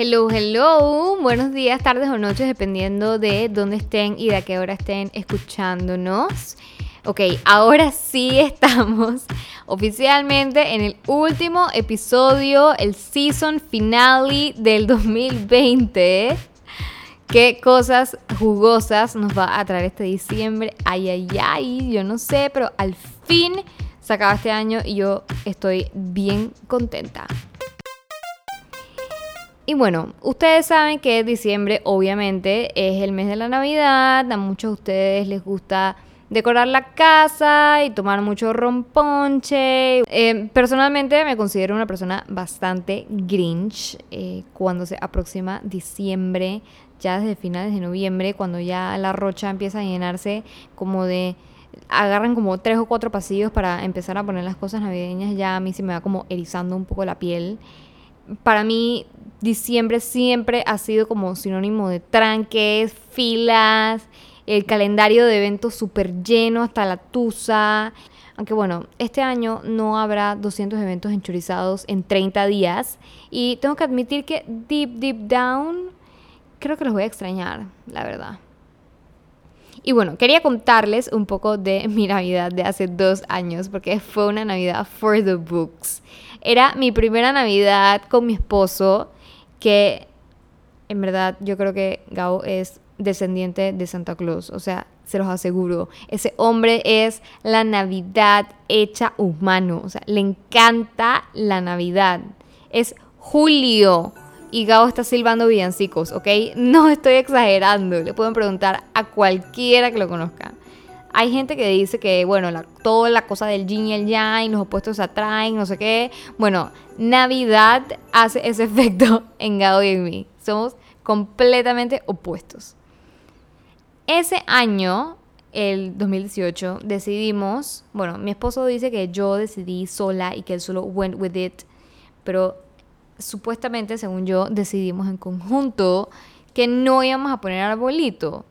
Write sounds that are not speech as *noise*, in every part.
Hello, hello. Buenos días, tardes o noches, dependiendo de dónde estén y de a qué hora estén escuchándonos. Ok, ahora sí *laughs* estamos oficialmente en el último episodio, el season finale del 2020. ¿Qué cosas jugosas nos va a traer este diciembre? Ay, ay, ay, yo no sé, pero al fin se acaba este año y yo estoy bien contenta. Y bueno, ustedes saben que diciembre obviamente es el mes de la Navidad, a muchos de ustedes les gusta decorar la casa y tomar mucho romponche. Eh, personalmente me considero una persona bastante grinch eh, cuando se aproxima diciembre, ya desde finales de noviembre, cuando ya la rocha empieza a llenarse como de... Agarran como tres o cuatro pasillos para empezar a poner las cosas navideñas, ya a mí se me va como erizando un poco la piel. Para mí diciembre siempre ha sido como sinónimo de tranques, filas, el calendario de eventos súper lleno hasta la tusa. Aunque bueno, este año no habrá 200 eventos enchurizados en 30 días. Y tengo que admitir que deep, deep down, creo que los voy a extrañar, la verdad. Y bueno, quería contarles un poco de *laughs* mi Navidad de hace dos años, porque fue una Navidad for the books. Era mi primera Navidad con mi esposo, que en verdad yo creo que Gabo es descendiente de Santa Claus, o sea, se los aseguro. Ese hombre es la Navidad hecha humano, o sea, le encanta la Navidad. Es Julio y Gabo está silbando villancicos, ¿ok? No estoy exagerando, le pueden preguntar a cualquiera que lo conozca. Hay gente que dice que, bueno, toda la cosa del yin y el yang, los opuestos se atraen, no sé qué. Bueno, Navidad hace ese *laughs* efecto en Gabo y en mí. Somos completamente opuestos. Ese año, el 2018, decidimos, bueno, mi esposo dice que yo decidí sola y que él solo went with it, pero supuestamente, según yo, decidimos en conjunto que no íbamos a poner arbolito,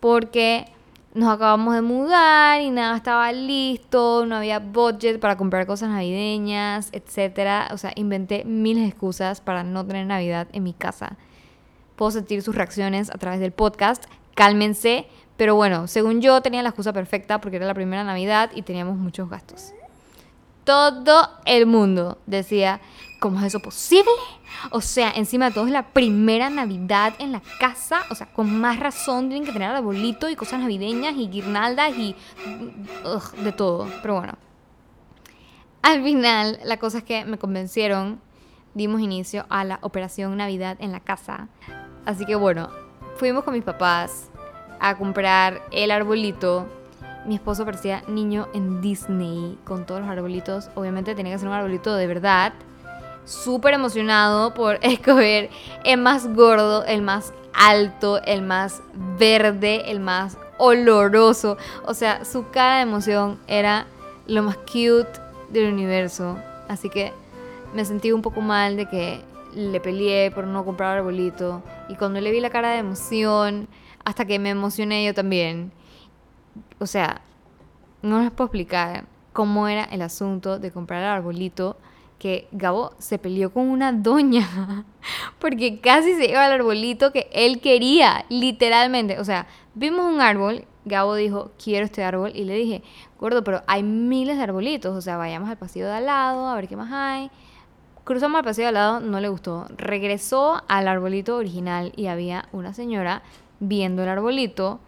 porque nos acabamos de mudar y nada estaba listo, no había budget para comprar cosas navideñas, etc. O sea, inventé miles de excusas para no tener Navidad en mi casa. Puedo sentir sus reacciones a través del podcast. Cálmense, pero bueno, según yo tenía la excusa perfecta porque era la primera Navidad y teníamos muchos gastos. Todo el mundo decía, ¿cómo es eso posible? O sea, encima de todo es la primera Navidad en la casa. O sea, con más razón tienen que tener arbolito y cosas navideñas y guirnaldas y de todo. Pero bueno. Al final, la cosa es que me convencieron. Dimos inicio a la operación Navidad en la casa. Así que bueno, fuimos con mis papás a comprar el arbolito. Mi esposo parecía niño en Disney con todos los arbolitos. Obviamente tenía que ser un arbolito de verdad súper emocionado por *laughs* escoger el más gordo, el más alto, el más verde, el más oloroso. O sea, su cara de emoción era lo más cute del universo. Así que me sentí un poco mal de que le peleé por no comprar arbolito. Y cuando le vi la cara de emoción, hasta que me emocioné yo también. O sea, no les puedo explicar cómo era el asunto de comprar el arbolito que Gabo se peleó con una doña *laughs* porque casi se lleva al arbolito que él quería, literalmente. O sea, vimos un árbol, Gabo dijo, quiero este árbol, y le dije, gordo, pero hay miles de arbolitos, o sea, vayamos al pasillo de al lado, a ver qué más hay. Cruzamos al pasillo de al lado, no le gustó. Regresó al arbolito original y había una señora viendo el arbolito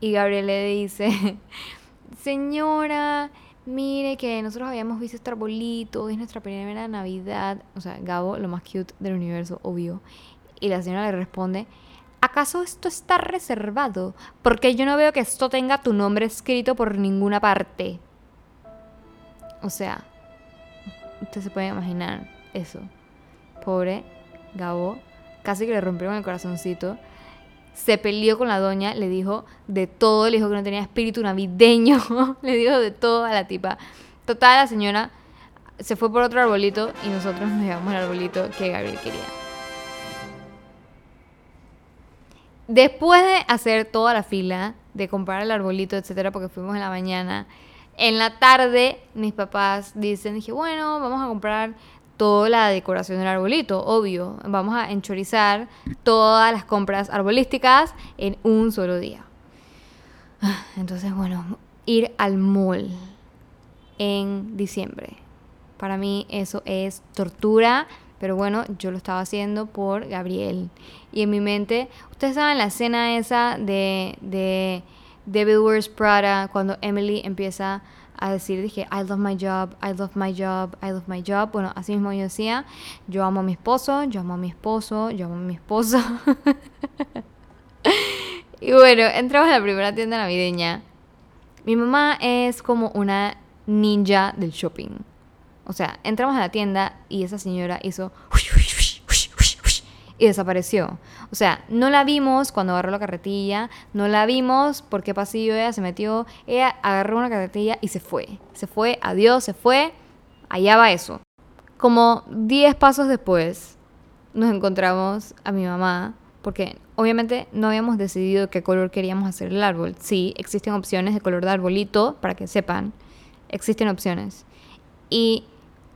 y Gabriel le dice, *laughs* señora, mire que nosotros habíamos visto este arbolito, es nuestra primera Navidad. O sea, Gabo, lo más cute del universo, obvio. Y la señora le responde, ¿acaso esto está reservado? Porque yo no veo que esto tenga tu nombre escrito por ninguna parte. O sea, usted se puede imaginar eso. Pobre Gabo, casi que le rompieron el corazoncito se peleó con la doña, le dijo de todo, le dijo que no tenía espíritu navideño, *laughs* le dijo de todo a la tipa. Total, la señora se fue por otro arbolito y nosotros nos llevamos el arbolito que Gabriel quería. Después de hacer toda la fila, de comprar el arbolito, etcétera, porque fuimos en la mañana, en la tarde mis papás dicen, dije, bueno, vamos a comprar toda la decoración del arbolito, obvio. Vamos a enchorizar todas las compras arbolísticas en un solo día. Ah, entonces, bueno, ir al mall en diciembre. Para mí eso es tortura, pero bueno, yo lo estaba haciendo por Gabriel. Y en mi mente, ustedes saben la escena esa de, de David Wears Prada, cuando Emily empieza a decir, dije, I love my job, I love my job, I love my job. Bueno, así mismo yo decía, yo amo a mi esposo, yo amo a mi esposo, yo amo a mi esposo. *laughs* y bueno, entramos a la primera tienda navideña. Mi mamá es como una ninja del shopping. O sea, entramos a la tienda y esa señora hizo y desapareció. O sea, no la vimos cuando agarró la carretilla, no la vimos por qué pasillo ella se metió, ella agarró una carretilla y se fue. Se fue, adiós, se fue, allá va eso. Como 10 pasos después, nos encontramos a mi mamá, porque obviamente no habíamos decidido qué color queríamos hacer el árbol. Sí, existen opciones de color de arbolito, para que sepan, existen opciones. Y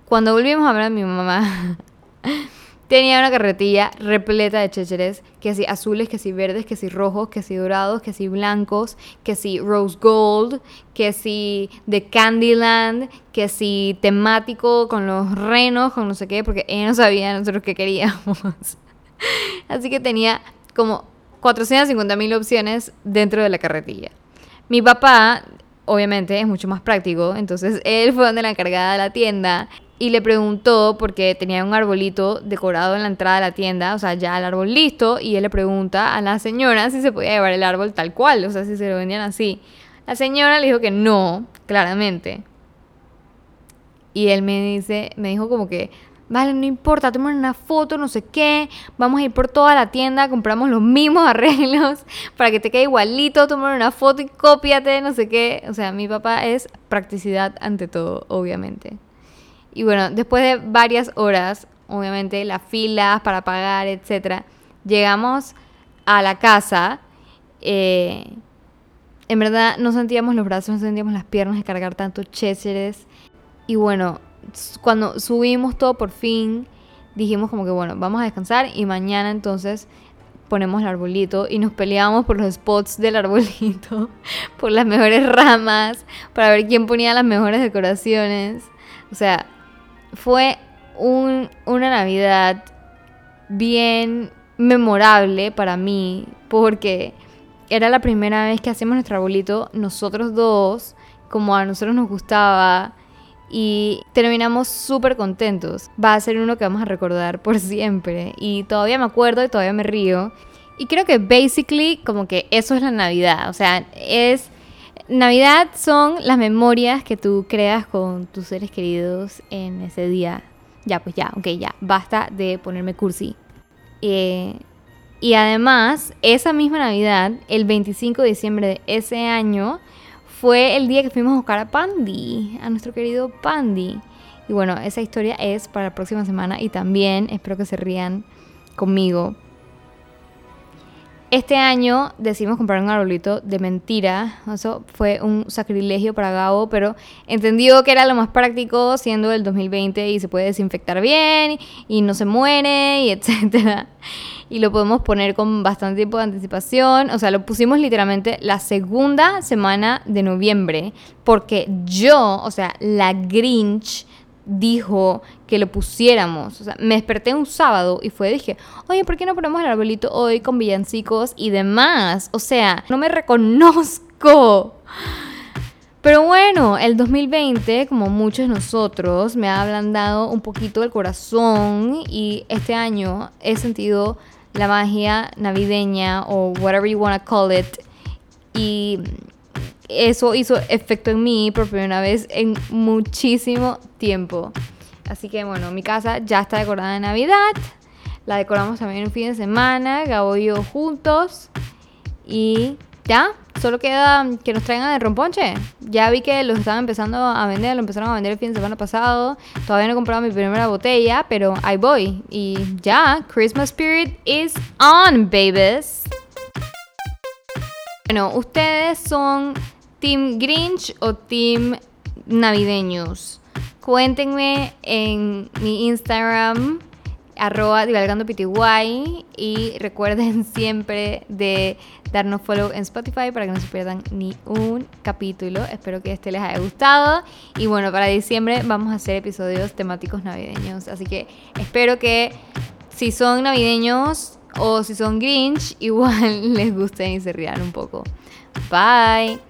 cuando volvimos a ver a mi mamá, *laughs* tenía una carretilla repleta de chécheres, que si azules, que si verdes, que si rojos, que si dorados, que si blancos, que si rose gold, que si de Candyland, que si temático con los renos, con no sé qué, porque ella no sabía nosotros qué queríamos. *laughs* Así que tenía como 450 mil opciones dentro de la carretilla. Mi papá, obviamente, es mucho más práctico, entonces él fue donde la encargada de la tienda y le preguntó porque tenía un arbolito decorado en la entrada de la tienda, o sea, ya el árbol listo, y él le pregunta a la señora si se podía llevar el árbol tal cual, o sea, si se lo vendían así. La señora le dijo que no, claramente. Y él me dice, me dijo como que, vale, no importa, tomen una foto, no sé qué, vamos a ir por toda la tienda, compramos los mismos *laughs* arreglos para que te quede igualito, tomar una foto y cópiate, no sé qué. O sea, mi papá es practicidad ante todo, obviamente. Y bueno, después de varias horas, obviamente las filas para pagar, etcétera, llegamos a la casa. Eh, en verdad no sentíamos los brazos, no sentíamos las piernas de cargar tantos chéceres. Y bueno, cuando subimos todo por fin, dijimos como que bueno, vamos a descansar y mañana entonces ponemos el arbolito y nos peleamos por los spots del arbolito, *laughs* por las mejores ramas, para ver quién ponía las mejores decoraciones. O sea, fue una Navidad bien memorable para mí porque era la primera vez que hacemos nuestro arbolito nosotros dos, como a nosotros nos gustaba y terminamos súper contentos. Va a ser uno que vamos a recordar por siempre y todavía me acuerdo y todavía me río. Y creo que basically como que eso es la Navidad, o sea, es Navidad son las memorias que tú creas con tus seres queridos en ese día. Ya, pues ya, ok, ya, basta de ponerme cursi. Eh, y además, esa misma Navidad, el 25 de diciembre de ese año, fue el día que fuimos a buscar a Pandy, a nuestro querido Pandy. Y bueno, esa historia es para la próxima semana y también espero que se rían conmigo este año decidimos comprar un arbolito de mentira. Eso fue un sacrilegio para Gabo, pero entendió que era lo más práctico siendo el 2020 y se puede desinfectar bien y no se muere y *laughs* etcétera. Y lo podemos poner con bastante tiempo de anticipación. O sea, lo pusimos literalmente la segunda semana de noviembre porque yo, o sea, la Grinch dijo que lo pusiéramos. O sea, me desperté un sábado y fue, dije, oye, ¿por qué no ponemos el arbolito hoy con villancicos y demás? O sea, no me reconozco. Pero bueno, el 2020, como muchos de nosotros, me ha ablandado un poquito el corazón y este año he sentido la magia navideña o whatever you want to call it. Y eso hizo efecto en mí por primera vez en muchísimo tiempo. Así que bueno, mi casa ya está decorada de Navidad. La decoramos también un fin de semana, Gabo y yo juntos. Y ya, solo queda que nos traigan el romponche. Ya vi que los estaban empezando a vender, lo empezaron a vender el fin de semana pasado. Todavía no he comprado mi primera botella, pero ahí voy. Y ya, Christmas Spirit is on, babies. Bueno, ustedes son Team Grinch o Team Navideños. Cuéntenme en mi Instagram arroba divalgando y recuerden *laughs* siempre de darnos follow en Spotify para que no se pierdan ni un capítulo. Espero que este les haya gustado. Y bueno, para diciembre vamos a hacer episodios temáticos navideños. Así que espero que si son navideños o si son Grinch, *laughs* igual les gusten y se rían un poco. Bye.